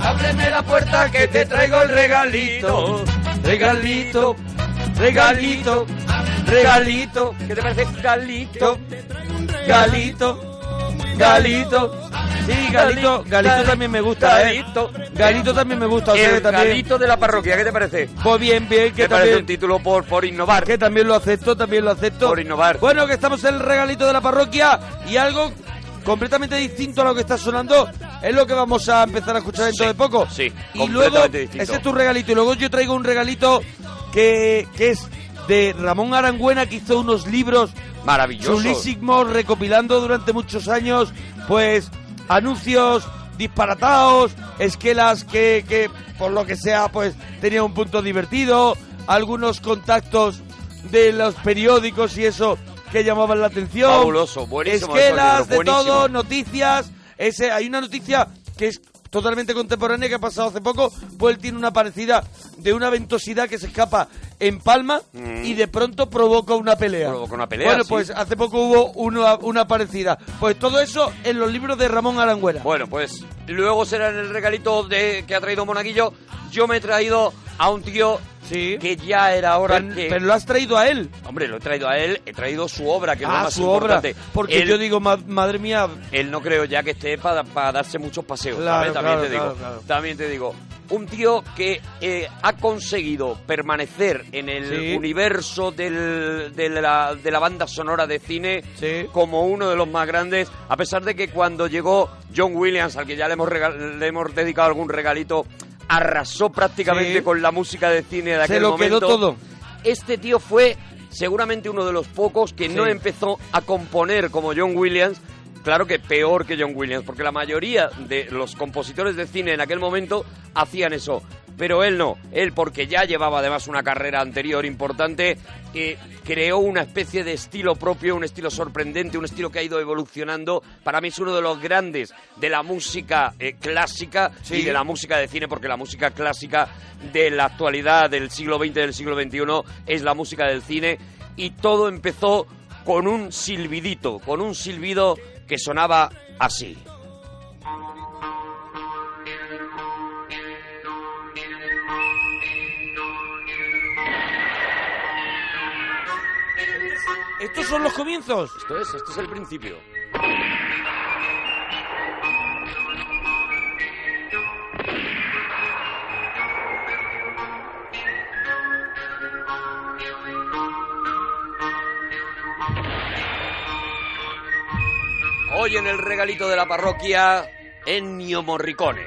Ábreme la puerta que te traigo el regalito. Regalito, regalito, regalito. ¿Qué te parece? Galito, galito, galito. Sí, Galito, Galito también me gusta, ¿eh? Galito. Galito también me gusta. o sea que El también, galito de la parroquia, ¿qué te parece? Pues bien, bien, que ¿Qué parece un también, título por, por innovar? que también lo acepto, también lo acepto. Por innovar. Bueno, que estamos en el regalito de la parroquia y algo completamente distinto a lo que está sonando es lo que vamos a empezar a escuchar dentro Sí, de poco. sí, y luego, distinto. ese es tu regalito. Y luego yo traigo un regalito que, que es de Ramón Arangüena, que hizo unos libros Maravilloso. chulísimos, recopilando durante muchos años, pues, anuncios disparatados, esquelas que, que, por lo que sea, pues, tenían un punto divertido, algunos contactos de los periódicos y eso que llamaban la atención. Fabuloso, buenísimo Esquelas de todo, noticias. Ese, hay una noticia que es totalmente contemporánea que ha pasado hace poco, pues él tiene una parecida de una ventosidad que se escapa en Palma y de pronto provoca una pelea. Mm. Provoca una pelea, Bueno, sí. pues hace poco hubo una, una parecida. Pues todo eso en los libros de Ramón Arangüera. Bueno, pues luego será en el regalito de que ha traído Monaguillo. Yo me he traído a un tío Sí. que ya era hora pero, que... pero lo has traído a él. Hombre, lo he traído a él, he traído su obra, que es lo Ah, más su obra. importante. Porque Él- yo digo, ma- madre mía, Él no creo ya que esté para darse muchos paseos, Claro, ¿sabes? También claro, te digo. claro. También te digo. Un tío que eh, ha conseguido permanecer en el Sí. universo del- de, la, de la banda sonora de cine Sí. como uno de los más grandes, a pesar de que cuando llegó John Williams, al que ya le hemos, le hemos dedicado algún regalito, arrasó prácticamente Sí. con la música de cine de se aquel lo quedó momento. todo. Este tío fue seguramente uno de los pocos que no empezó a componer como John Williams. Claro que peor que John Williams, porque la mayoría de los compositores de cine en aquel momento hacían eso. Pero él no, él porque ya llevaba además una carrera anterior importante, eh, creó una especie de estilo propio, un estilo sorprendente, un estilo que ha ido evolucionando. Para mí es uno de los grandes de la música eh, clásica Sí. y de la música de cine, porque la música clásica de la actualidad del siglo XX del siglo XXI es la música del cine. Y todo empezó con un silbidito, con un silbido que sonaba así. Estos son los comienzos. Esto es, esto es el principio. Hoy en el regalito de la parroquia, Ennio Morricone.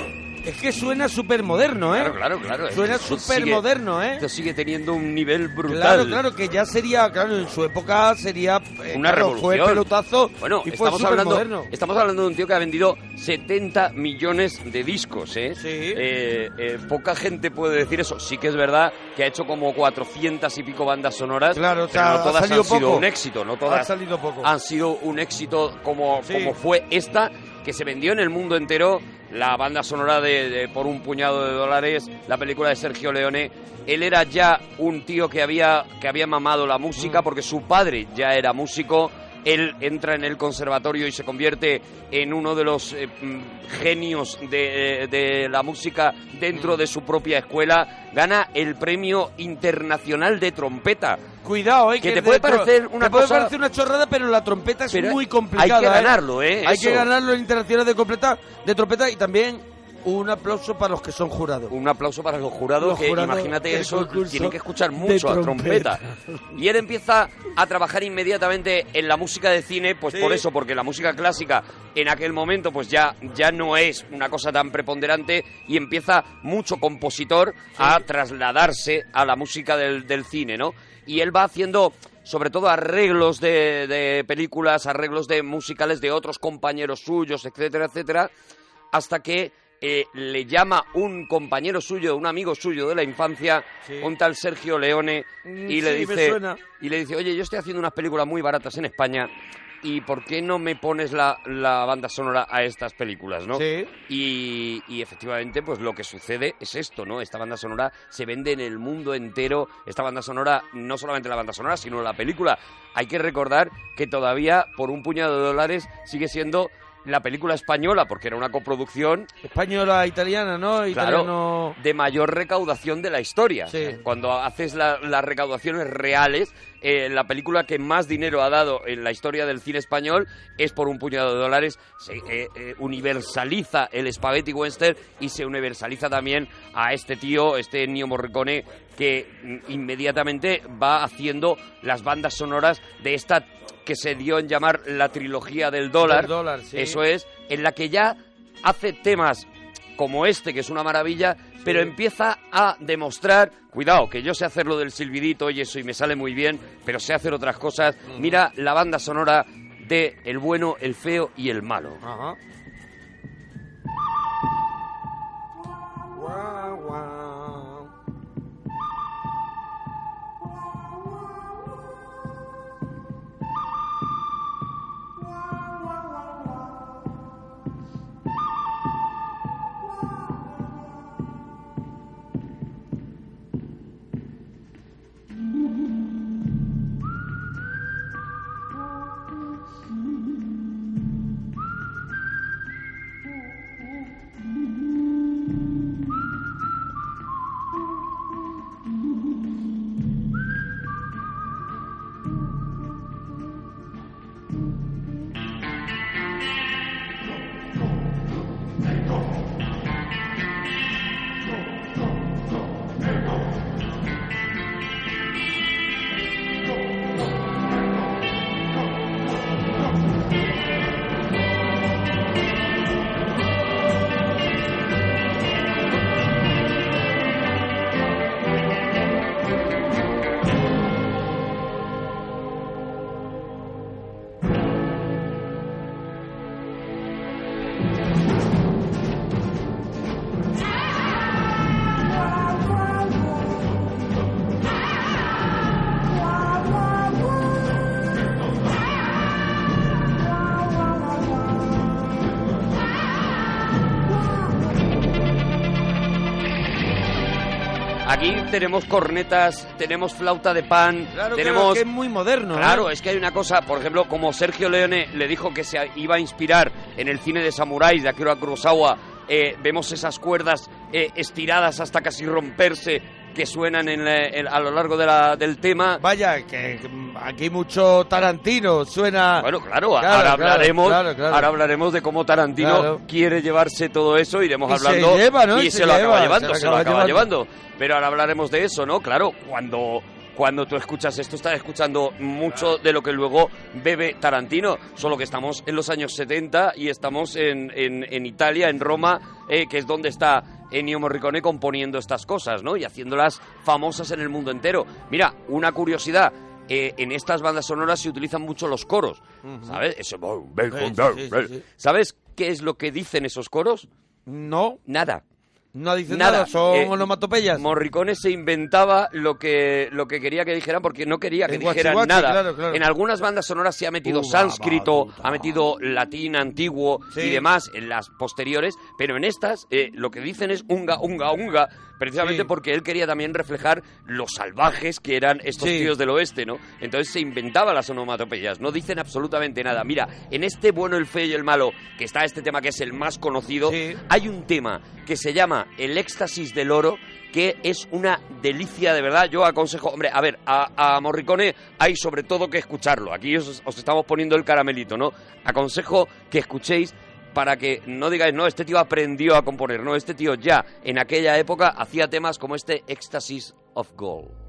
es que suena súper moderno, ¿eh? Claro, claro, claro. Suena súper moderno, ¿eh? Esto sigue teniendo un nivel brutal. Claro, claro, que ya sería, claro, en su época sería... eh, Una claro, revolución. Fue el pelotazo Bueno, y fue estamos hablando, moderno. estamos hablando de un tío que ha vendido 70 millones de discos, ¿eh? Sí. Eh, eh, poca gente puede decir eso. Sí que es verdad que ha hecho como 400 y pico bandas sonoras. Claro, o pero sea, no ha todas han sido poco. un éxito, no Ha todas salido poco. han sido un éxito como, Sí. como fue esta, que se vendió en el mundo entero, la banda sonora de, de por un puñado de dólares, la película de Sergio Leone. Él era ya un tío que había, que había mamado la música Mm. porque su padre ya era músico. Él entra en el conservatorio y se convierte en uno de los eh, mm, genios de, eh, de la música dentro de su propia escuela. Gana el premio internacional de trompeta. Cuidado, ¿eh? Que te de puede parecer una te puede parecer una chorrada, pero la trompeta es Pero muy hay complicada. que ¿eh? ganarlo, ¿eh? Hay Eso. que ganarlo en interacciones de, completa, de trompeta y también un aplauso para los que son jurados. Un aplauso para los jurados, Los que jurados imagínate eso, tienen que escuchar mucho a trompeta. trompeta. Y él empieza a trabajar inmediatamente en la música de cine, pues Sí. por eso, porque la música clásica en aquel momento pues ya, ya no es una cosa tan preponderante y empieza mucho compositor a trasladarse a la música del, del cine, ¿no? Y él va haciendo sobre todo arreglos de, de películas, arreglos de musicales de otros compañeros suyos, etcétera, etcétera, hasta que eh, le llama un compañero suyo, un amigo suyo de la infancia, Sí. un tal Sergio Leone, Mm, y le sí, dice y le dice, oye, yo estoy haciendo unas películas muy baratas en España. ¿Y por qué no me pones la, la banda sonora a estas películas, no? Sí. Y, y efectivamente, pues lo que sucede es esto, ¿no? Esta banda sonora se vende en el mundo entero. Esta banda sonora, no solamente la banda sonora, sino la película. Hay que recordar que todavía, por un puñado de dólares, sigue siendo la película española, porque era una coproducción Española, italiana, ¿no? Italiano... de mayor recaudación de la historia. Sí. Cuando haces la- las recaudaciones reales, eh, la película que más dinero ha dado en la historia del cine español es por un puñado de dólares. Se eh, eh, universaliza el spaghetti western y se universaliza también a este tío, este Ennio Morricone, que mm, inmediatamente va haciendo las bandas sonoras de esta que se dio en llamar la trilogía del dólar. Del dólar, sí. Eso es, en la que ya hace temas como este, que es una maravilla, pero empieza a demostrar, cuidado, que yo sé hacerlo del silbidito y eso y me sale muy bien, pero sé hacer otras cosas. Mira la banda sonora de El bueno, el feo y el malo. Ajá. Guau, guau. Tenemos cornetas, tenemos flauta de pan, Claro, tenemos... claro, que es muy moderno. ¿eh? Claro, es que hay una cosa, por ejemplo, como Sergio Leone le dijo que se iba a inspirar en el cine de samuráis de Akira Kurosawa, eh, vemos esas cuerdas eh, estiradas hasta casi romperse que suenan en la- en- a lo largo de la- del tema. Vaya, que aquí mucho Tarantino suena... Bueno, claro, Claro, ahora claro, hablaremos, claro, claro. ahora hablaremos de cómo Tarantino Claro. quiere llevarse todo eso, iremos Y se hablando lleva, ¿no? y se, se lo acaba lleva, llevando, se se, lo lo acaba acaba llevando. Pero ahora hablaremos de eso, ¿no? Claro, cuando cuando tú escuchas esto estás escuchando mucho de lo que luego bebe Tarantino, solo que estamos en los años 70 y estamos en, en- en Italia, en Roma, eh, que es donde está Ennio Morricone componiendo estas cosas, ¿no? Y haciéndolas famosas en el mundo entero. Mira, una curiosidad. Eh, en estas bandas sonoras se utilizan mucho los coros, ¿sabes? Eso- sí, sí, sí. ¿Sabes qué es lo que dicen esos coros? No, Nada. no dicen Nada. nada, son Eh, onomatopeyas. Morricone se inventaba lo que, lo que quería que dijeran porque no quería que El dijeran nada. claro, claro. En algunas bandas sonoras se ha metido sánscrito, ha metido latín antiguo Sí. y demás en las posteriores, pero en estas eh, lo que dicen es unga, unga, unga, precisamente Sí. porque él quería también reflejar los salvajes que eran estos Sí. tíos del oeste, ¿no? Entonces se inventaba las onomatopeyas, no dicen absolutamente nada. Mira, en este bueno, el feo y el malo, que está este tema que es el más conocido, Sí. hay un tema que se llama El éxtasis del oro, que es una delicia de verdad. Yo aconsejo, hombre, a ver, a, a Morricone hay sobre todo que escucharlo. Aquí os, os estamos poniendo el caramelito, ¿no? Aconsejo que escuchéis para que no digáis, no, este tío aprendió a componer, no, este tío ya en aquella época hacía temas como este Ecstasies of Gold.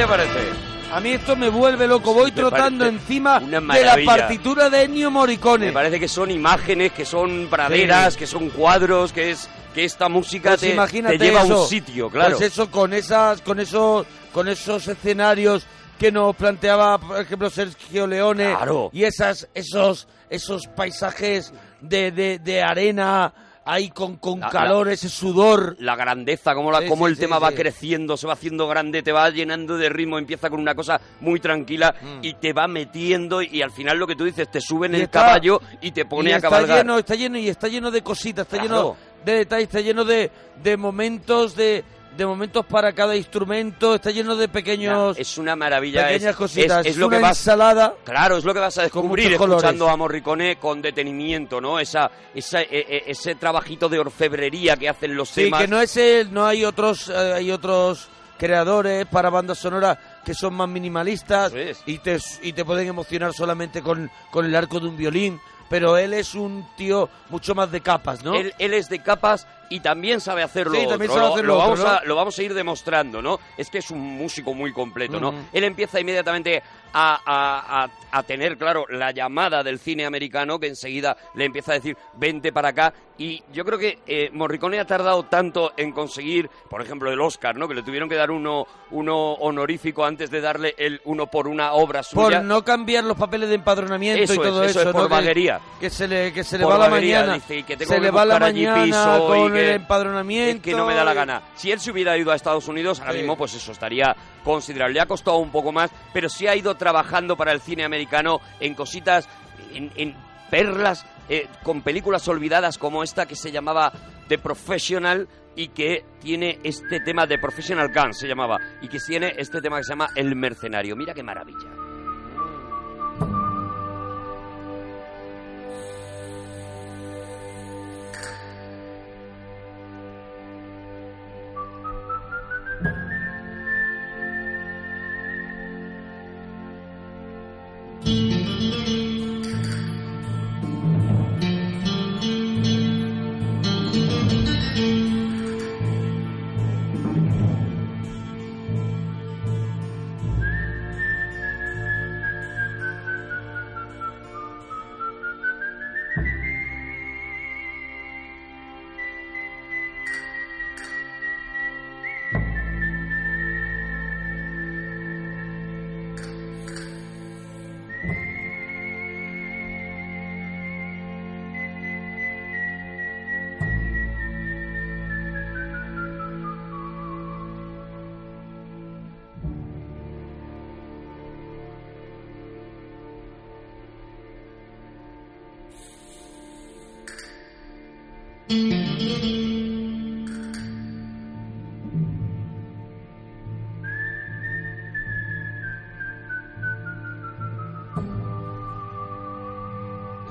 Te parece? A mí esto me vuelve loco. Voy Me trotando encima de la partitura de Ennio Morricone. Me parece que son imágenes, que son praderas, Sí. que son cuadros, que es que esta música Pues te, imagínate te lleva a eso. un sitio, claro. Pues eso con esas, con esos, con esos escenarios que nos planteaba, por ejemplo, Sergio Leone Claro. y esas, esos, esos paisajes de, de, de arena ahí con, con La- calor, ese sudor. la grandeza, cómo, la, Sí, cómo sí, el sí, tema va creciendo, se va haciendo grande, te va llenando de ritmo, empieza con una cosa muy tranquila Mm. y te va metiendo y al final lo que tú dices, te sube en Y el está- caballo y te pone y a está cabalgar. lleno, está lleno y está lleno de cositas, está Claro. lleno de detalles, está lleno de, de momentos de, de momentos para cada instrumento, está lleno de pequeños es una maravilla, es- pequeñas cositas, es, es lo una que vas ensalada Claro, es lo que vas a descubrir escuchando colores. a Morricone con detenimiento, ¿no? Esa, esa, e- e- ese trabajito de orfebrería que hacen los Sí, temas. que no es el, no hay otros, eh, hay otros creadores para bandas sonoras que son más minimalistas es. y te, y te pueden emocionar solamente con, con el arco de un violín, pero él es un tío mucho más de capas, ¿no? Él, él es de capas y también sabe hacerlo Sí, también sabe lo, hacer lo lo vamos a, lo vamos a ir demostrando, ¿no? Es que es un músico muy completo, ¿no? Él empieza inmediatamente a, a- a- a tener, claro, la llamada del cine americano que enseguida le empieza a decir, vente para acá. Y yo creo que eh, Morricone ha tardado tanto en conseguir, por ejemplo, el Oscar, ¿no? Que le tuvieron que dar uno, uno honorífico antes de darle el uno por una obra suya. por no cambiar los papeles de empadronamiento Eso y todo es, eso es eso, por ¿no? Que- vaguería. Que, se le, que se le Por va la vaguería, mañana. dice, que tengo se que le va la mañana piso y con que- el empadronamiento. Que no me da la gana. Si él se hubiera ido a Estados Unidos, ahora Sí. mismo, pues eso estaría considerable. Le ha costado un poco más, pero sí ha ido trabajando para el cine americano en cositas, en, en perlas, eh, con películas olvidadas como esta que se llamaba The Professional y que tiene este tema de Professional Gun, se llamaba, y que tiene este tema que se llama El Mercenario. Mira qué maravilla.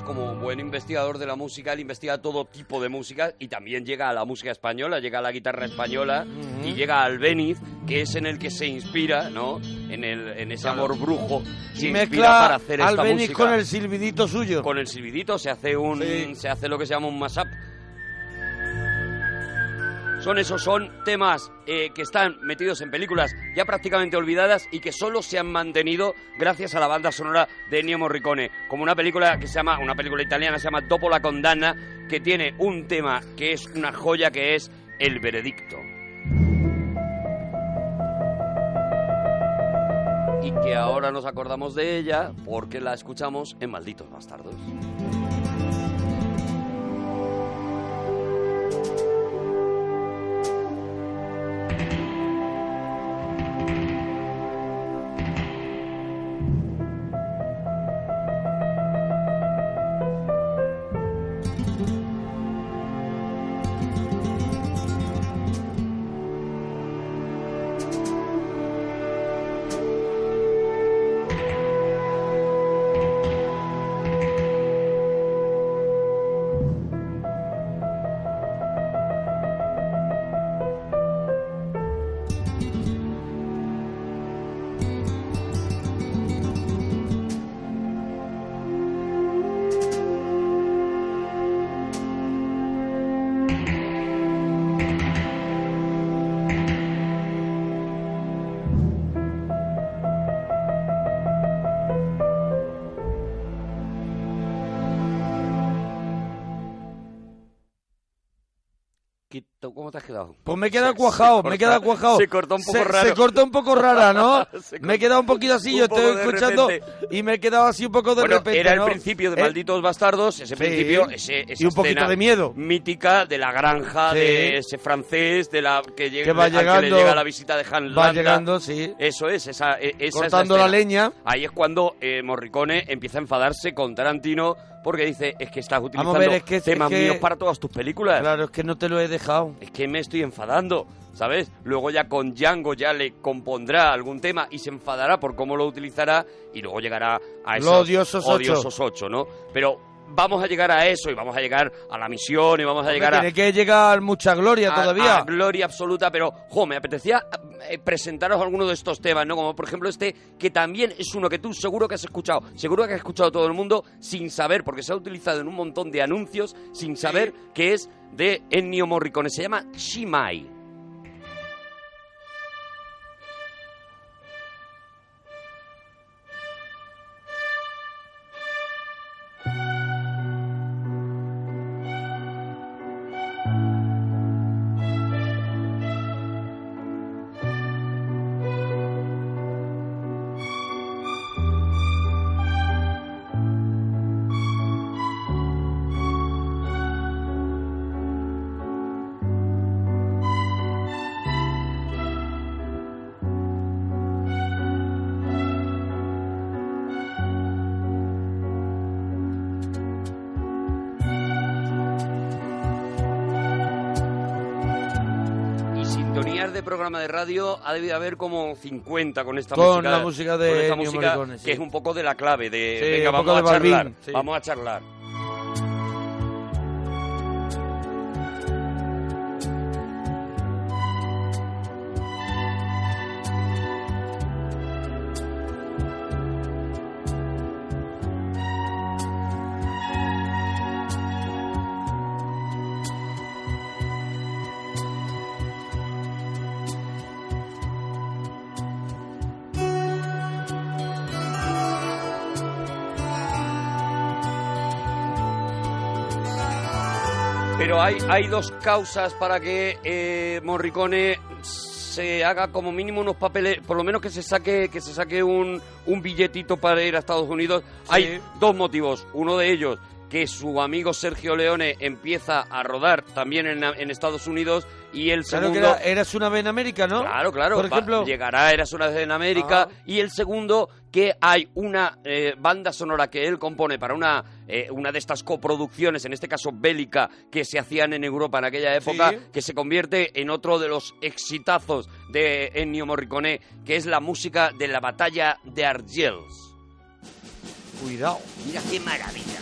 Como buen investigador de la música, él investiga todo tipo de música y también llega a la música española, llega a la guitarra española y llega al Beniz, que es en el que se inspira, ¿no? En, el, en ese amor brujo, se Y inspira mezcla para hacer esta Albeniz música. con el silbidito suyo. Con el silbidito se hace un Sí. se hace lo que se llama un mashup. Son esos, son temas eh, que están metidos en películas ya prácticamente olvidadas y que solo se han mantenido gracias a la banda sonora de Ennio Morricone, como una película que se llama, una película italiana se llama Dopo la condanna, que tiene un tema que es una joya que es El veredicto. Y que ahora nos acordamos de ella porque la escuchamos en Malditos Bastardos. ¿Cómo te has quedado? Pues me he quedado cuajado, me he quedado cuajado. Se cortó un poco Se- raro. Se corta un poco rara, ¿no? Me he quedado un poquito así, yo estoy escuchando repente. y me he quedado así un poco de bueno, repente, era ¿no? el principio de Eh, Malditos Bastardos, ese Sí. principio, ese, esa Y un poquito de miedo. mítica de la granja Sí. de ese francés, de la que, llega, Que va al que le llegando- llega la visita de Han Va llegando, sí. Eso es, esa, e- esa es Cortando la escena. leña. Ahí es cuando eh, Morricone empieza a enfadarse con Tarantino porque dice, es que estás utilizando ver, es que- es temas que- míos para todas tus películas. Claro, es que no te lo he dejado. Es que me estoy enfadando, ¿sabes? Luego ya con Django ya le compondrá algún tema y se enfadará por cómo lo utilizará y luego llegará a esos Los odiosos ocho. odiosos ocho, ¿no? Pero vamos a llegar a eso y vamos a llegar a la misión y vamos a llegar a, Tiene que llegar mucha gloria a- todavía. a gloria absoluta, pero, jo, me apetecía eh, presentaros alguno de estos temas, ¿no? Como por ejemplo este, que también es uno que tú seguro que has escuchado, seguro que has escuchado todo el mundo sin saber, porque se ha utilizado en un montón de anuncios sin saber que es de Ennio Morricone, se llama Shimai. Radio ha debido haber como 50 con esta Con música. la música de con esta música Morricone, sí. que es un poco de la clave de Sí, venga, un vamos a charlar, sí. vamos a charlar. Pero hay, hay dos causas para que eh, Morricone se haga como mínimo unos papeles, por lo menos que se saque, que se saque un, un billetito para ir a Estados Unidos. Hay dos motivos. Uno de ellos, que su amigo Sergio Leone empieza a rodar también en, en Estados Unidos y el Claro que segundo... era, eras una vez en América, ¿no? Claro, claro. Por va- ejemplo, llegará Eras una vez en América. Ah. Y el segundo, que hay una eh, banda sonora que él compone para una, eh, una de estas coproducciones, en este caso bélica, que se hacían en Europa en aquella época, Sí. que se convierte en otro de los exitazos de Ennio Morricone, que es la música de la batalla de Argels. cuidado. Mira qué maravilla.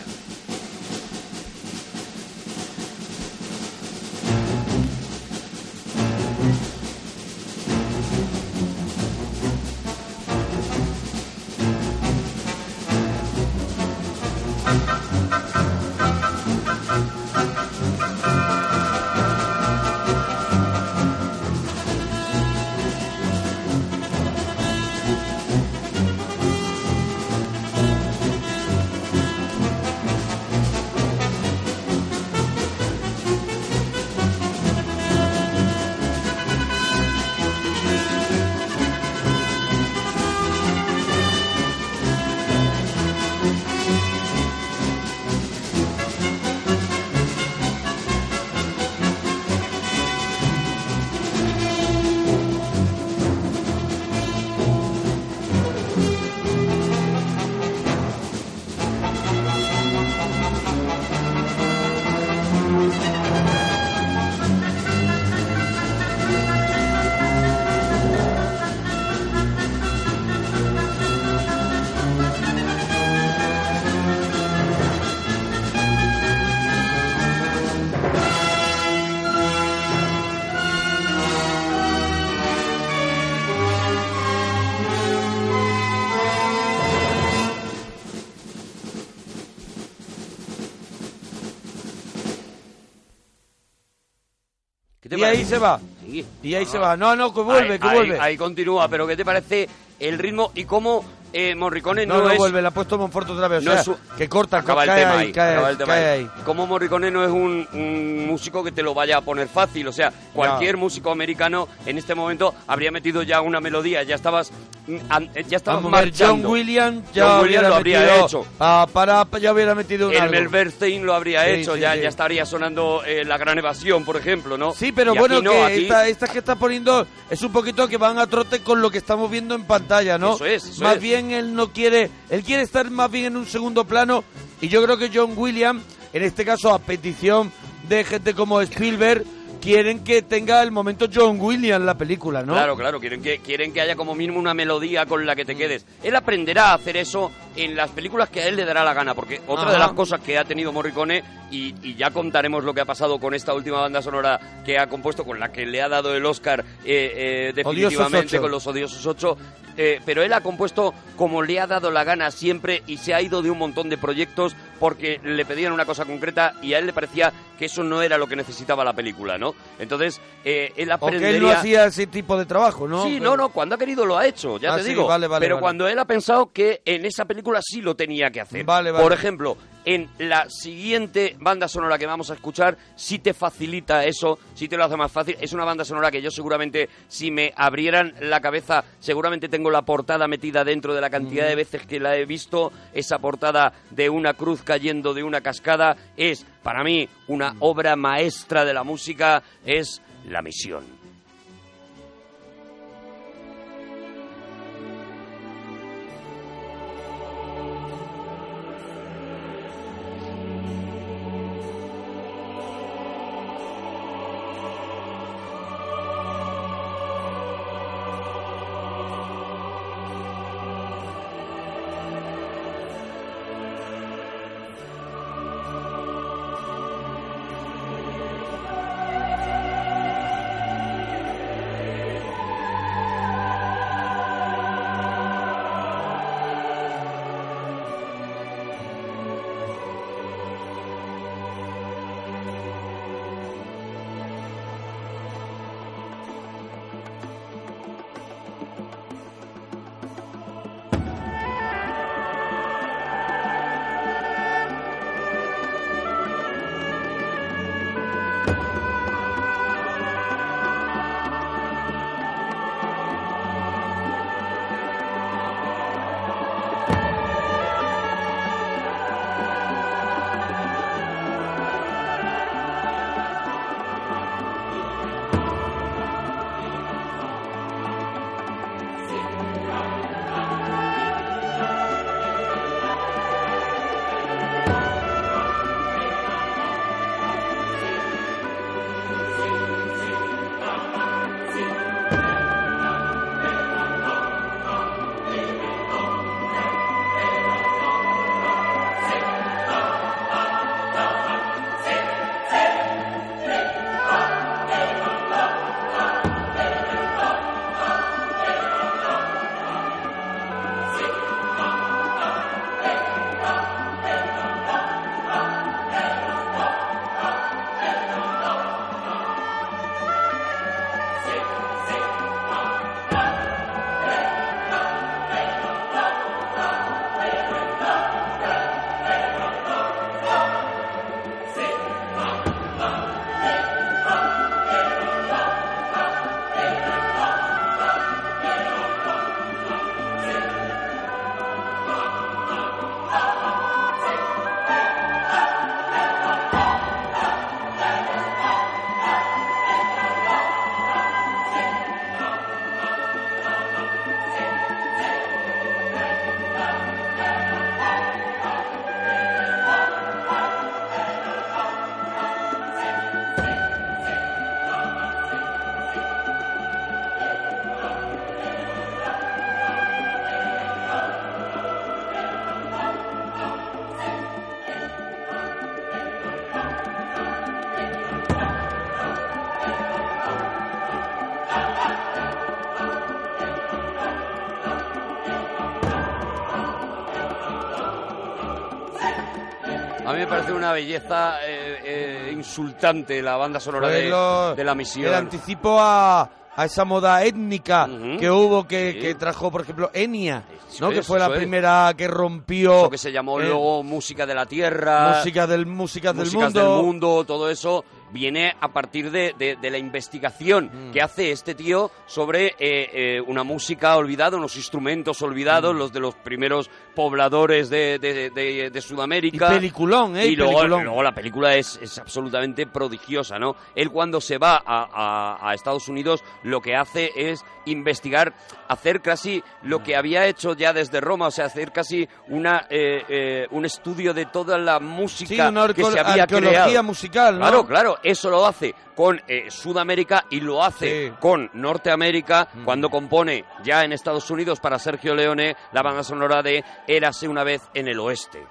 Se va. Sí. Y ahí No, se va. No, no, que vuelve, Ahí- que ahí- vuelve. Ahí continúa, pero ¿qué te parece el ritmo y cómo eh, Morricone no, no, no, es... vuelve, le ha puesto Monforte otra vez. O no sea, es un- que corta, acaba el tema ahí, ahí, cae, acaba el tema cae ahí. ahí. Como Morricone no es un, un músico que te lo vaya a poner fácil, o sea, cualquier músico americano en este momento habría metido ya una melodía, ya estabas mm, an- ya estabas Vamos ver, John marchando. Williams ya John Williams lo habría metido- hecho. Ah, para, ya hubiera metido un El algo. Melberstein lo habría Sí, hecho, sí, ya, sí. ya estaría sonando eh, la gran evasión, por ejemplo, ¿no? Sí, pero Y bueno, que aquí- esta, esta que está poniendo es un poquito que van a trote con lo que estamos viendo en pantalla, ¿no? Eso es, eso más es. bien él no quiere, él quiere estar más bien en un segundo plano y yo creo que John Williams, en este caso a petición de gente como Spielberg, quieren que tenga el momento John Williams la película, ¿no? Claro, claro, quieren que, quieren que haya como mínimo una melodía con la que te quedes. Él aprenderá a hacer eso en las películas que a él le dará la gana, porque otra de las cosas que ha tenido Morricone, y, y ya contaremos lo que ha pasado con esta última banda sonora que ha compuesto, con la que le ha dado el Oscar eh, eh, definitivamente, con los odiosos ocho, eh, pero él ha compuesto como le ha dado la gana siempre y se ha ido de un montón de proyectos porque le pedían una cosa concreta y a él le parecía que eso no era lo que necesitaba la película, ¿no? Entonces, eh, él Porque aprendería... él no hacía ese tipo de trabajo, ¿no? Sí, no, no, cuando ha querido lo ha hecho, ya Ah, te sí, digo. vale, vale, pero vale. cuando él ha pensado que en esa película sí lo tenía que hacer. Vale, vale. Por ejemplo, en la siguiente banda sonora que vamos a escuchar, sí te facilita eso, sí te lo hace más fácil. Es una banda sonora que yo seguramente, si me abrieran la cabeza, seguramente tengo la portada metida dentro de la cantidad de veces que la he visto. Esa portada de una cruz cayendo de una cascada es, para mí, una obra maestra de la música, es La Misión. Parece una belleza eh, eh, insultante la banda sonora Fue de, lo- de la El misión. anticipo a, a esa moda étnica Ujú. que hubo, que, Sí. que trajo, por ejemplo, Eso ¿no? que fue la eso es. primera que rompió Lo que se llamó eh, luego música de la tierra, música del música del músicas mundo. del mundo, todo eso viene a partir de, de- de la investigación Mm. que hace este tío sobre eh, eh, una música olvidada, unos instrumentos olvidados, Mm. los de los primeros pobladores de, de- de- de Y Sudamérica. peliculón, ¿eh? y luego, peliculón. luego la película es, es absolutamente prodigiosa, ¿no? Él cuando se va a, a- a Estados Unidos lo que hace es investigar, hacer casi lo que había hecho ya desde Roma, o sea, hacer casi una, eh, eh, un estudio de toda la Sí, música una que arco- se había arqueología creado. musical, ¿no? Claro, claro, eso lo hace con eh, Sudamérica y lo hace Sí. con Norteamérica Mm. cuando compone ya en Estados Unidos para Sergio Leone la banda sonora de Érase una vez en el oeste.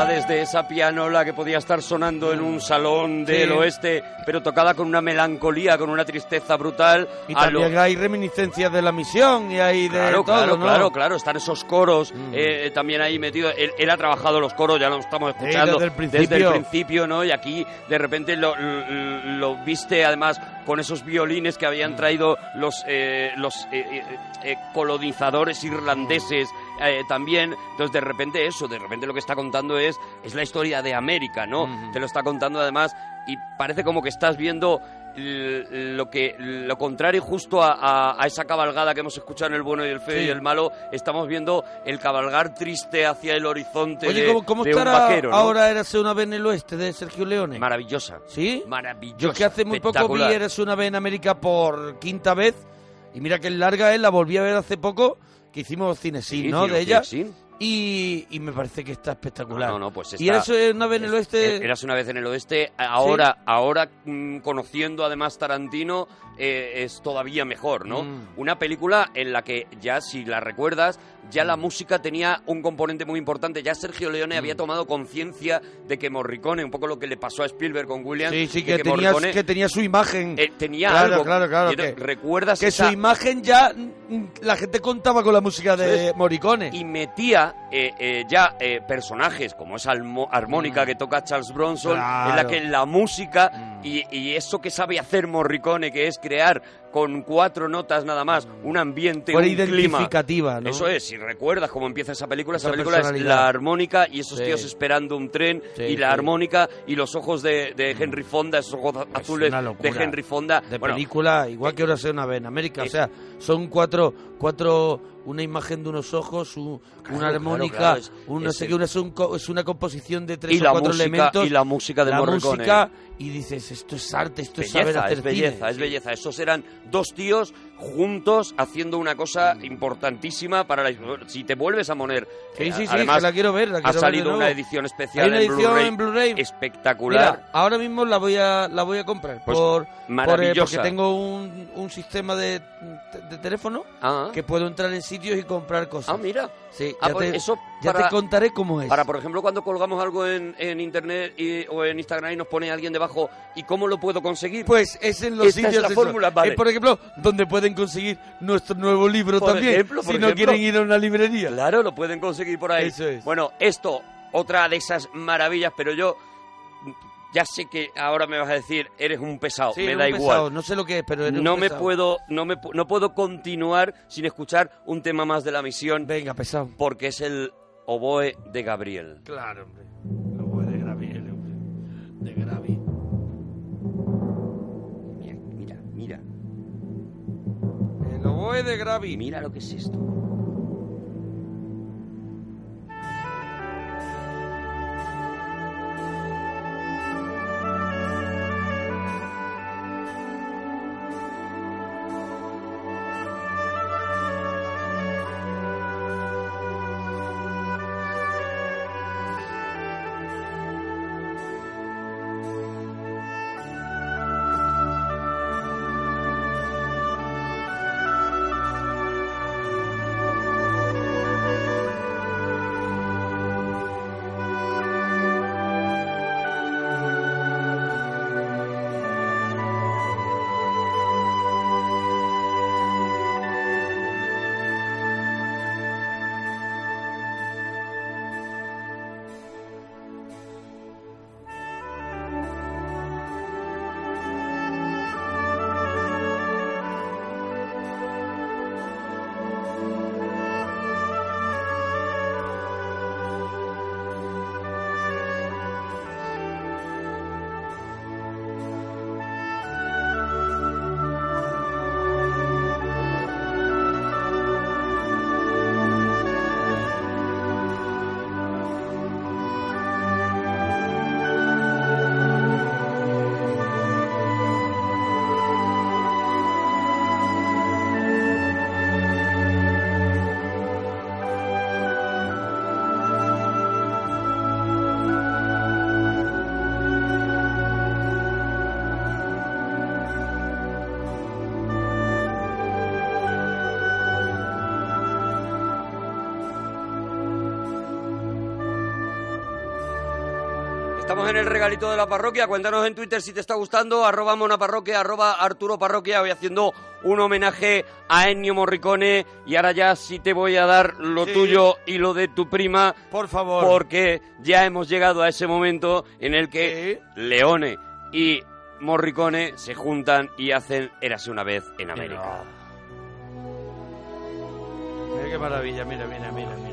Aquí está desde esa pianola que podía estar sonando en un salón del Sí. oeste, pero tocada con una melancolía, con una tristeza brutal. Y lo- también hay reminiscencias de la misión y hay de Claro, todo, claro, ¿no? claro, claro, están esos coros Mm. eh, también ahí metidos. Él, él ha trabajado los coros, ya lo estamos Sí, escuchando desde el principio. principio, ¿no? Y aquí de repente lo, lo- lo viste además con esos violines que Mm. habían traído los, eh, los eh, eh, eh, colonizadores irlandeses eh, también. Entonces de repente eso, de repente lo que está contando es, es la historia de América, ¿no? Mm. Te lo está contando además y parece como que estás viendo lo que lo contrario justo a, a- a esa cabalgada que hemos escuchado en el bueno y el feo Sí. y el malo estamos viendo el cabalgar triste hacia el horizonte Oye, de, ¿cómo, cómo de un estará vaquero ¿no? ahora Érase una vez en el oeste de Sergio Leone? maravillosa ¿Sí? maravillosa Yo es que hace muy poco vi. Érase una vez en América por quinta vez y mira que es larga, ¿eh? La volví a ver hace poco que hicimos cinesin, Sí, ¿no? De ella. Y, y me parece que está espectacular. No, no, pues y está- Érase una vez en el oeste... Eras una vez en el oeste. Ahora, ahora mm, conociendo además Tarantino, eh, es todavía mejor, ¿no? Mm. Una película en la que ya, si la recuerdas, ya la música tenía un componente muy importante. Ya Sergio Leone Mm. había tomado conciencia de que Morricone, un poco lo que le pasó a Spielberg con Williams, Sí, sí, de que, tenía, Morricone, que tenía su imagen. eh, tenía Claro, algo. claro, claro, Y que- ¿Recuerdas que esa- su imagen ya... mm, La gente contaba con la música de. Morricone. y metía eh, eh, ya personajes como esa armónica Mm. que toca Charles Bronson, en la que la música Mm. y, y eso que sabe hacer Morricone, que es crear con cuatro notas nada más un ambiente, Fuera un clima. identificativa, ¿no? Eso es, si recuerdas cómo empieza esa película, esa, Esa película es la armónica y esos Sí. tíos esperando un tren Sí, y la sí. armónica y los ojos de, de Henry Fonda, esos ojos azules de. Henry Fonda. de Bueno, película, igual que ahora sea una vez en América. eh, o sea, son cuatro, cuatro una imagen de unos ojos, un- Claro, una armónica, claro, claro, es- un no es sé el- qué, una, es, un co- es una composición de tres Y o la cuatro música- elementos. y la música de la Morricone. música, y dices, esto es arte, esto es saber belleza, hacer es belleza, cine. es belleza. Esos eran dos tíos juntos haciendo una cosa importantísima para la Si te vuelves a poner... Sí, eh, sí, sí, además, la quiero ver, la ha quiero ver de salido nuevo. una edición especial Hay una edición en Blu-ray. espectacular. Mira, ahora mismo la voy a la voy a comprar Pues, por, por, eh, porque tengo un, un sistema de, de teléfono Ah. que puedo entrar en sitios y comprar cosas. Ah, mira. Sí, Ah, pues te, eso ya para- te contaré cómo es. Para, por ejemplo, cuando colgamos algo en, en internet y- o en Instagram y nos pone alguien debajo, ¿y cómo lo puedo conseguir? Pues es en los Esta es sitios la esos. fórmula, vale. Es, por ejemplo, donde pueden conseguir nuestro nuevo libro Por también, ejemplo, por si no quieren ir a una librería. Claro, lo pueden conseguir por ahí. Eso es. Bueno, esto, otra de esas maravillas, pero yo ya sé que ahora me vas a decir, eres un pesado, Sí, me da un igual. pesado, no sé lo que es, pero eres un no me pesado. puedo, no me no puedo continuar sin escuchar un tema más de la misión. Venga, pesado. Porque es el oboe de Gabriel. Claro, hombre. Lo puede Gabriel, hombre. De Gravi. Mira, mira, mira. El oboe de Gravi. Mira lo que es esto. Estamos en el regalito de la parroquia. Cuéntanos en Twitter si te está gustando. Arroba monaparroquia, arroba Arturo Parroquia. Voy haciendo un homenaje a Ennio Morricone. Y ahora ya sí te voy a dar lo Sí. tuyo y lo de tu prima. Por favor. Porque ya hemos llegado a ese momento en el que Leone y Morricone se juntan y hacen Érase una vez en América. Mira qué maravilla, mira, mira, mira, mira,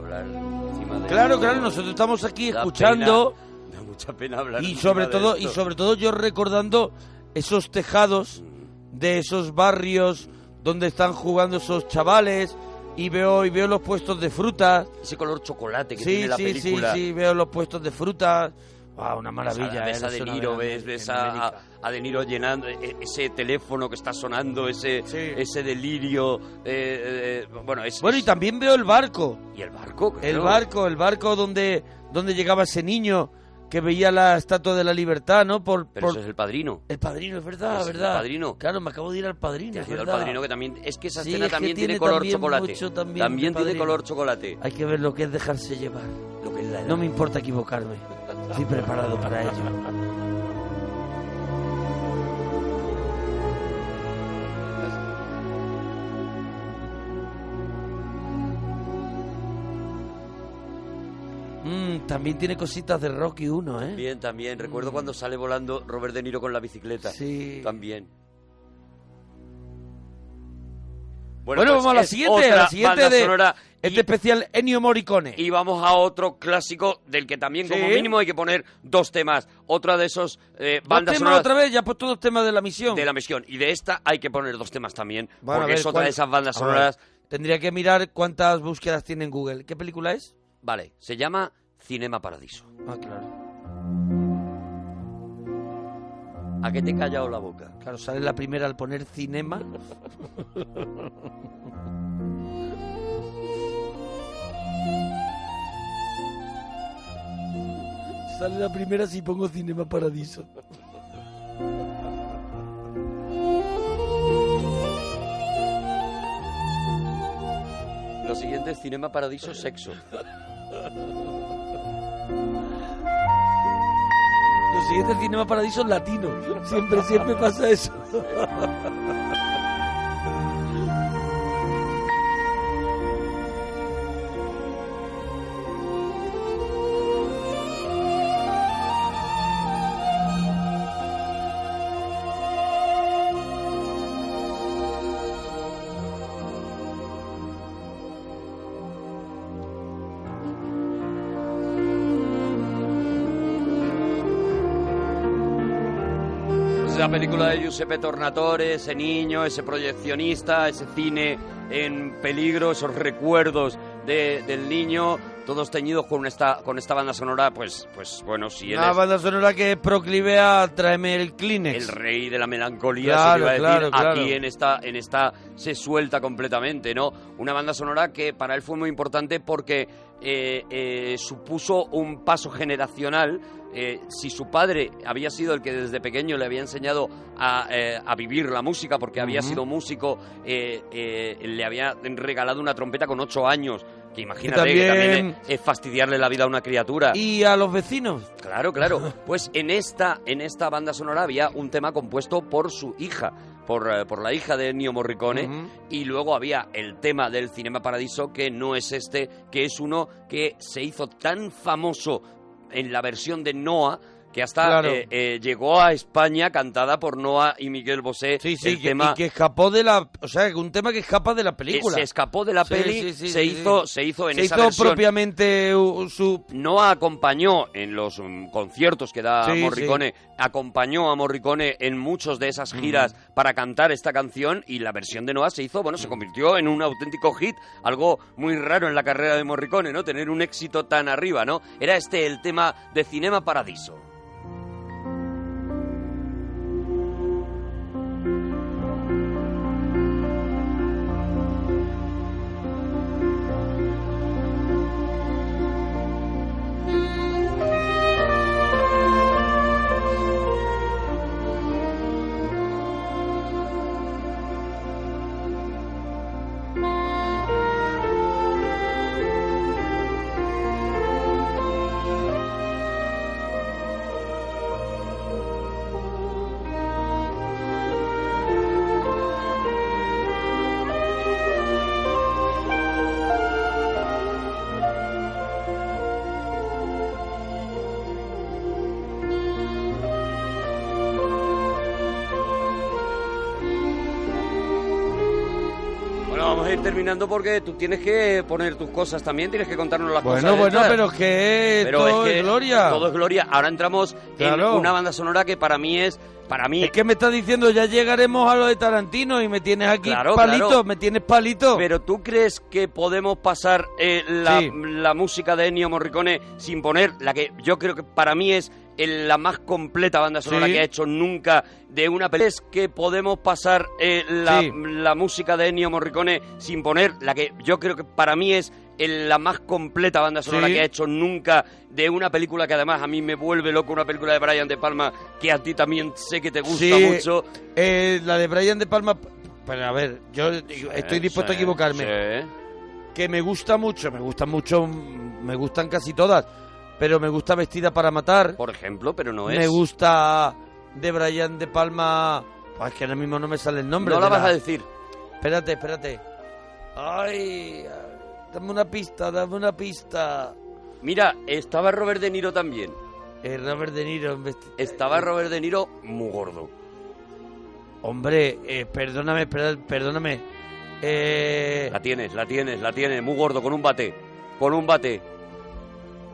pena hablar encima de Claro, claro, nosotros estamos aquí Da escuchando pena, da mucha pena hablar y sobre de todo y sobre todo yo recordando esos tejados de esos barrios donde están jugando esos chavales y veo y veo los puestos de frutas. ese color chocolate que Sí, tiene la sí, película. sí, sí, veo los puestos de frutas. Wow, una Ves maravilla. a, ves eh, a De eso no Niro, ves, ves a. a De Niro llenando e- ese teléfono que está sonando, ese, Sí. ese delirio. eh, eh, bueno, es, Bueno, y también veo el barco. y el barco. El barco, el barco donde, donde llegaba ese niño que veía la estatua de la libertad, ¿no? Por, Pero por- ese es el padrino. El padrino, es verdad, es el verdad. padrino. Claro, me acabo de ir al padrino. Te es ido al padrino que también. Es que esa Sí, escena es también tiene, tiene color también chocolate. mucho también de tiene color chocolate. Hay que ver lo que es dejarse llevar. Lo que es la No me importa equivocarme. Estoy preparado para ello. también tiene cositas de Rocky 1, ¿eh? También, también. Recuerdo cuando sale volando Robert De Niro con la bicicleta. Sí. También. Bueno, pues vamos a la es siguiente, a la siguiente banda de sonora. este Y- especial Ennio Morricone. Y vamos a otro clásico del que también como mínimo hay que poner dos temas. Otra de esos eh, Dos bandas sonoras otra vez, ya pues todos temas de la misión. de la misión. Y de esta hay que poner dos temas también, Bueno, porque ver, es otra ¿cuál- de esas bandas sonoras. Tendría que mirar cuántas búsquedas tiene en Google. ¿Qué película es? Vale, se llama Cinema Paradiso. Ah, claro. ¿A qué te he callado la boca? Claro, sale la primera al poner cinema. sale la primera si pongo cinema paradiso. Lo siguiente es Cinema Paradiso Sexo. Lo siguiente es cinema paradiso latino. Siempre, siempre pasa eso. Esa película de Giuseppe Tornatore, ese niño, ese proyeccionista, ese cine en peligro, esos recuerdos de- del niño, todos teñidos con esta, con esta banda sonora, pues, pues bueno, si Una banda sonora que proclive a traerme el Kleenex. el rey de la melancolía, Claro, se te iba a decir, claro, claro. aquí en esta, en esta se suelta completamente, ¿no? Una banda sonora que para él fue muy importante porque eh, eh, supuso un paso generacional. Eh, si su padre había sido el que desde pequeño le había enseñado a, a vivir la música, porque había sido músico, le había regalado una trompeta con ocho años, que imagínate también- que también es, es fastidiarle la vida a una criatura. Y a los vecinos. Claro, claro. Pues en esta, en esta banda sonora había un tema compuesto por su hija, por, eh, por la hija de Ennio Morricone, y luego había el tema del Cinema Paradiso, que no es este, que es uno que se hizo tan famoso en la versión de Noah, que hasta Claro. eh, eh, llegó a España cantada por Noah y Miguel Bosé. Sí, sí, el que, tema y que escapó de la... O sea, un tema que escapa de la película. se escapó de la Sí, peli, sí, se, hizo, se hizo en Se esa hizo versión. propiamente su... Noah acompañó en los mm, conciertos que da Morricone, acompañó a Morricone en muchas de esas giras para cantar esta canción y la versión de Noah se hizo, bueno, se convirtió en un auténtico hit, algo muy raro en la carrera de Morricone, ¿no? Tener un éxito tan arriba, ¿no? Era este el tema de Cinema Paradiso. Terminando porque tú tienes que poner tus cosas también, tienes que contarnos las cosas. Bueno, bueno, pero que Pero todo es gloria. Todo es gloria. Ahora entramos Claro. en una banda sonora que para mí es, para mí, Es que me estás diciendo, ya llegaremos a lo de Tarantino y me tienes aquí Claro, palito, claro. me tienes palito. Pero ¿tú crees que podemos pasar eh, la, Sí. la música de Ennio Morricone sin poner la que yo creo que para mí es el- la más completa banda sonora Sí. que ha hecho nunca de una película? ¿Es que podemos pasar eh, la, Sí. la música de Ennio Morricone sin poner la que yo creo que para mí es el- la más completa banda sonora Sí. que ha hecho nunca de una película que además a mí me vuelve loco, una película de Brian De Palma que a ti también sé que te gusta mucho. eh, la de Brian De Palma, pero a ver, yo estoy dispuesto a equivocarme. Que me gusta mucho, me gustan mucho, me gustan casi todas, pero me gusta Vestida para Matar, Por ejemplo, pero no es. me gusta de Brian De Palma, pues es que ahora mismo no me sale el nombre. No la vas a decir. Espérate, espérate. Ay, dame una pista, dame una pista. Mira, estaba Robert De Niro también. Eh, Robert De Niro Estaba Robert De Niro muy gordo. Hombre, eh, perdóname, per- perdóname. Eh, La tienes, la tienes, la tienes, muy gordo, con un bate. Con un bate.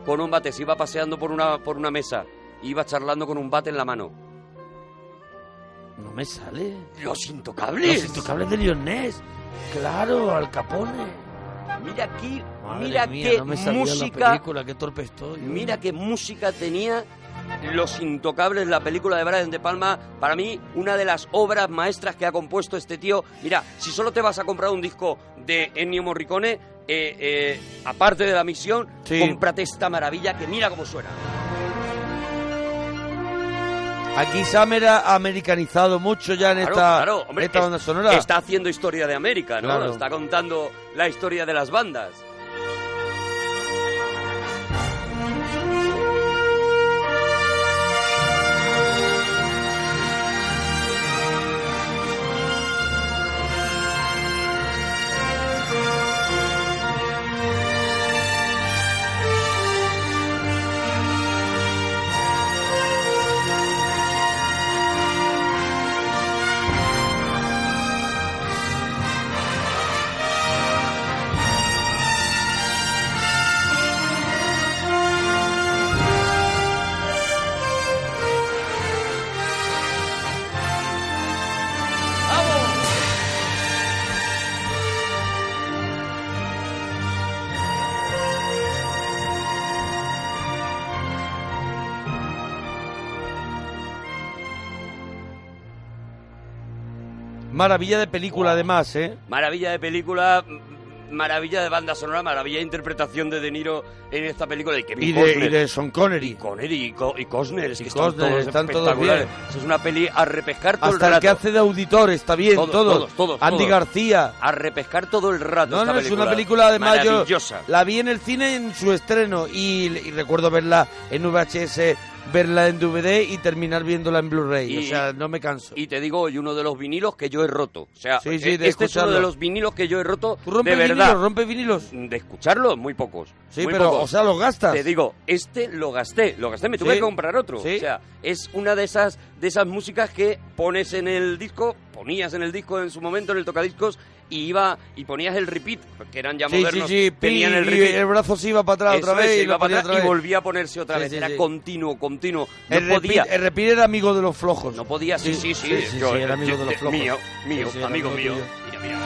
Con un bate. Se iba paseando por una, por una mesa. Iba charlando con un bate en la mano. no me sale. Los intocables. Los intocables de Lionés. Claro, Al Capone. Mira aquí, Madre mira mía, qué no me salió la música. película, qué torpe estoy. Mira qué música tenía Los Intocables, la película de Brian De Palma. Para mí, una de las obras maestras que ha compuesto este tío. Mira, si solo te vas a comprar un disco de Ennio Morricone, eh, eh, aparte de la misión, Sí. cómprate esta maravilla que mira cómo suena. Aquí Sam ha americanizado mucho ya en Claro, esta, claro, hombre, esta es- banda sonora. Está haciendo historia de América, ¿no? Claro. Está contando la historia de las bandas. Maravilla de película, además, ¿eh? Maravilla de película, maravilla de banda sonora, maravilla de interpretación de De Niro en esta película. Y, Kevin Y de, Costner. y de Sean Connery. Connery y, Co- y Costner, es que Y están, Costner, todos están todos espectaculares. bien. Eso es una peli a repescar todo Hasta el el rato. que hace de auditor está bien, Todos, todos. todos, todos, Andy todos. García. A repescar todo el rato No, esta no, es una película además yo Maravillosa. la vi en el cine en su estreno y, y recuerdo verla en VHS, verla en DVD y terminar viéndola en Blu-ray. O sea, no me canso. Y te digo, y uno de los vinilos que yo he roto. O sea, Sí, sí, eh, de este es uno de los vinilos que yo he roto ¿Tú rompes de verdad. vinilos? ¿Rompes vinilos? De escucharlo, muy pocos. Sí, muy pero, pocos. o sea, los gastas. Te digo, este lo gasté, lo gasté, me tuve que comprar otro. Sí. O sea, es una de esas, de esas músicas que pones en el disco, ponías en el disco en su momento, en el tocadiscos, y iba, y ponías el repeat, que eran ya sí, sí, modernos, sí, tenían pi, el y repeat. el brazo se iba para atrás Eso otra es, vez y iba para atrás otra y vez. volvía a ponerse otra Sí, vez. sí, Era sí. continuo, continuo. No el, podía. repeat, el repeat era amigo de los flojos. No podía, sí, sí, sí. sí, sí, yo- sí, era amigo de los yo- flojos. Mío, mío, Sí, sí, amigo mío. Mira, mira.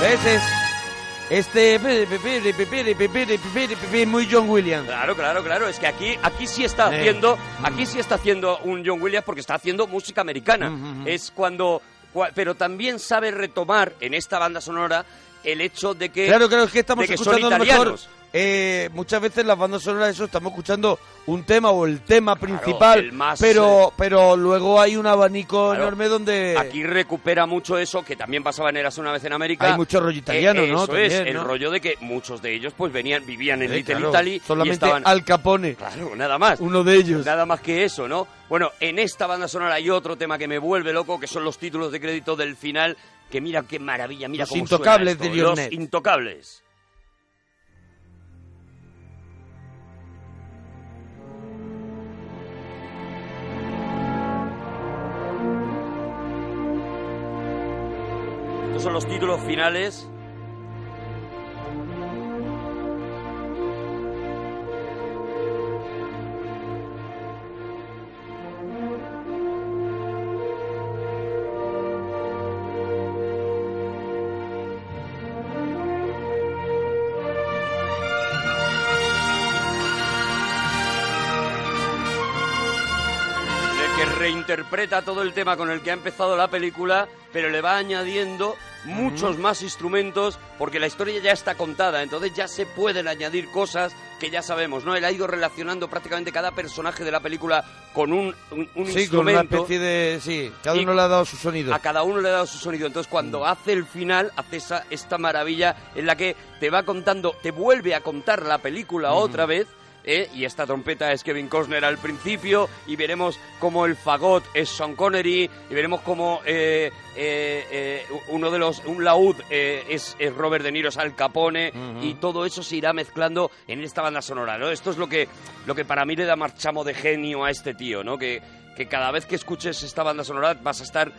¿Ves? Es este es muy John Williams. Claro, claro, claro. Es que aquí, aquí sí está Eh. haciendo, aquí sí está haciendo un John Williams porque está haciendo música americana. Es cuando, cua- pero también sabe retomar en esta banda sonora el hecho de que, Claro, claro, es que estamos escuchando a lo mejor. Eh, muchas veces las bandas sonoras eso estamos escuchando un tema o el tema principal, el más, pero pero luego hay un abanico Claro. enorme donde Aquí recupera mucho eso que también pasaba en Eras una vez en América. hay mucho rollo italiano, Eh, ¿no? Eso es, el rollo de que muchos de ellos pues venían, vivían en Eh, Little claro, Italy y solamente estaban... Al Capone, Claro, nada más. uno de ellos. Nada más que eso, ¿no? Bueno, en esta banda sonora hay otro tema que me vuelve loco, que son los títulos de crédito del final, que mira qué maravilla, mira Los cómo Intocables suena esto. de Los Lionel. Intocables. Estos son los títulos finales. Que reinterpreta todo el tema con el que ha empezado la película, pero le va añadiendo muchos más instrumentos porque la historia ya está contada, entonces ya se pueden añadir cosas que ya sabemos, ¿no? Él ha ido relacionando prácticamente cada personaje de la película con un, un, un Sí, con una instrumento. especie de... Sí, cada uno le ha dado su sonido. A cada uno le ha dado su sonido. Entonces, cuando hace el final, hace esa, esta maravilla en la que te va contando, te vuelve a contar la película otra vez. ¿Eh? Y esta trompeta es Kevin Costner al principio. Y veremos cómo el fagot es Sean Connery. Y veremos cómo eh, eh, eh, uno de los. Un laúd es, es Robert De Niro, es Al Capone. Y todo eso se irá mezclando en esta banda sonora. ¿no? Esto es lo que, lo que para mí le da marchamo de genio a este tío, ¿no? Que, que cada vez que escuches esta banda sonora vas a estar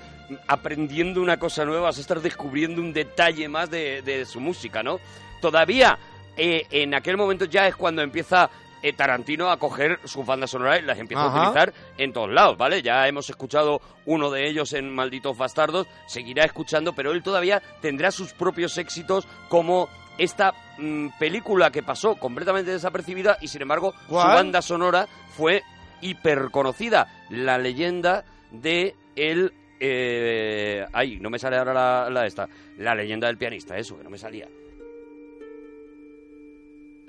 aprendiendo una cosa nueva, vas a estar descubriendo un detalle más de, de su música, ¿no? Todavía eh, en aquel momento ya es cuando empieza eh, Tarantino a coger sus bandas sonoras y las empieza Ajá. a utilizar en todos lados, ¿vale? Ya hemos escuchado uno de ellos en Malditos Bastardos, seguirá escuchando, pero él todavía tendrá sus propios éxitos como esta mm, película que pasó completamente desapercibida y sin embargo su banda sonora fue hiper conocida, la leyenda de el eh, ay, no me sale ahora la, la esta, la leyenda del pianista, eso que no me salía.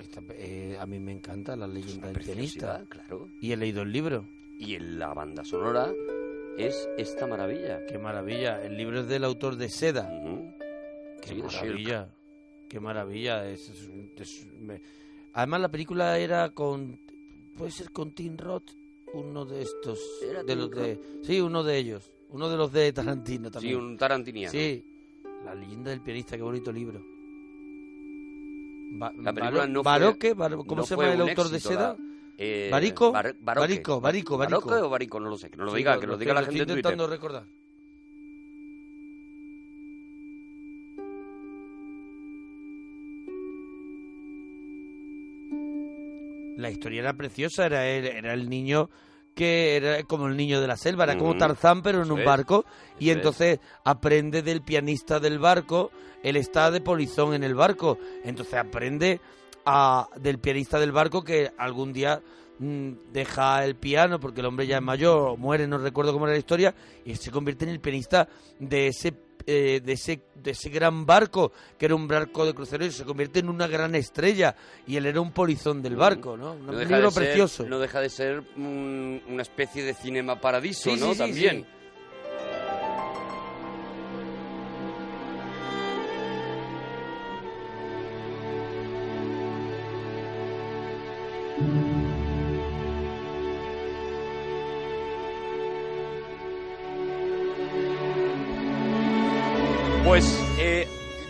Esta- eh, a mí me encanta la leyenda del pianista. claro. Y he leído el libro. Y en la banda sonora es esta maravilla. Qué maravilla. El libro es del autor de Seda. Ujú. Qué Sí, maravilla. Qué maravilla. Es, es- es- me- Además, la película era con. Puede ser con Tim Roth, uno de estos. ¿Era de los de, sí, uno de ellos. Uno de los de Tarantino Sí, también. un tarantiniano. Sí. La leyenda del pianista, qué bonito libro. Ba- La película no fue- Baroque, Baro- ¿cómo no se llama el autor de Seda? la- eh, ¿Barico? Bar-. Barico, Barico, Barico. ¿Baroque o Barico? No lo sé, que nos lo Sí, diga, que lo diga la estoy gente en intentando Twitter. recordar. La historia era preciosa, era el, era el niño que era como el niño de la selva, era como Ujú. Tarzán pero en un barco y entonces aprende del pianista del barco, él está de polizón en el barco, entonces aprende a, del pianista del barco que algún día mm, deja el piano porque el hombre ya es mayor, muere, no recuerdo cómo era la historia, y se convierte en el pianista de ese eh, de ese de ese gran barco que era un barco de crucero y se convierte en una gran estrella y él era un polizón del barco, ¿no? Un No deja libro de ser- precioso. no deja de ser un- una especie de cinema paradiso, Sí, ¿no? sí, También. sí.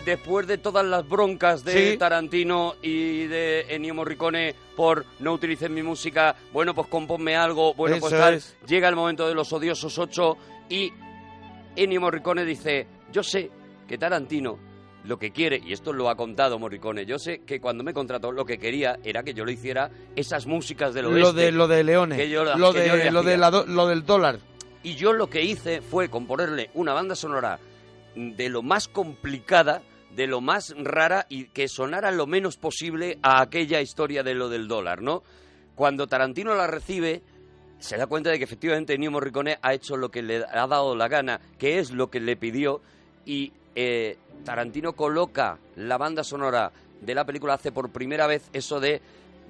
Después de todas las broncas de Sí. Tarantino y de Ennio Morricone por no utilicen mi música, bueno, pues componme algo, bueno, pues tal, es. llega el momento de los odiosos ocho y Ennio Morricone dice, yo sé que Tarantino lo que quiere, y esto lo ha contado Morricone, yo sé que cuando me contrató lo que quería era que yo le hiciera esas músicas del oeste. Lo de lo de Leones, yo lo de le lo de la do- lo del dólar. Y yo lo que hice fue componerle una banda sonora de lo más complicada, de lo más rara y que sonara lo menos posible a aquella historia de lo del dólar, ¿no? Cuando Tarantino la recibe, se da cuenta de que efectivamente Ennio Morricone ha hecho lo que le ha dado la gana, que es lo que le pidió, y eh, Tarantino coloca la banda sonora de la película, hace por primera vez eso de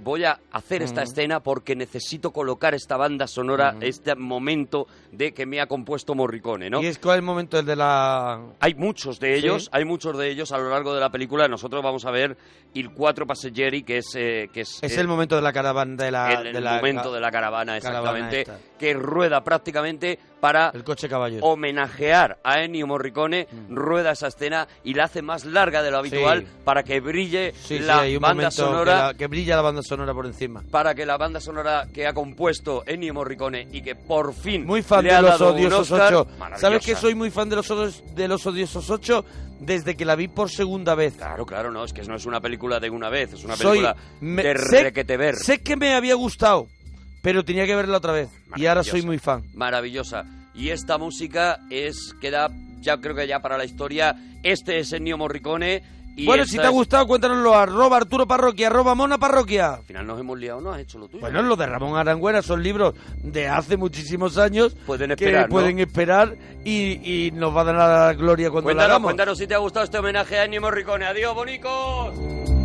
voy a hacer esta escena porque necesito colocar esta banda sonora, este momento de que me ha compuesto Morricone, ¿no? Y es cuál es el momento el de la Hay muchos de ellos, Sí. hay muchos de ellos a lo largo de la película. Nosotros vamos a ver Il Cuatro Passeggeri, que es... eh, que es es eh, el momento de la caravana de la el, el de la momento de la caravana, exactamente. Que rueda prácticamente para El coche caballo. homenajear a Ennio Morricone, rueda esa escena y la hace más larga de lo habitual Mm. Sí. para que brille Sí, la banda sonora que, la- que brilla la banda sonora por encima. para que la banda sonora que ha compuesto Ennio Morricone y que por fin Muy fan le de ha los dado odiosos Oscar, 8. maravillosa. ¿Sabes que soy muy fan de los, de los odiosos 8? Desde que la vi por segunda vez. Claro, claro, no, es que no es una película de una vez, es una Soy, película me- de sé, requete ver. sé que me había gustado, pero tenía que verla otra vez. Y ahora soy muy fan. Maravillosa. Y esta música es queda ya creo que ya para la historia. Este es Ennio Morricone y bueno, si te ha gustado, cuéntanoslo. Arroba Arturo Parroquia, arroba Mona Parroquia. Al final nos hemos liado, ¿no? Has hecho lo tuyo. Bueno, los de Ramón Arangüera son libros de hace muchísimos años. Pueden que esperar, ¿no? pueden esperar y, y nos va a dar la gloria cuando cuéntanos, hagamos. cuéntanos si te ha gustado este homenaje a Ennio Morricone. Adiós, bonicos.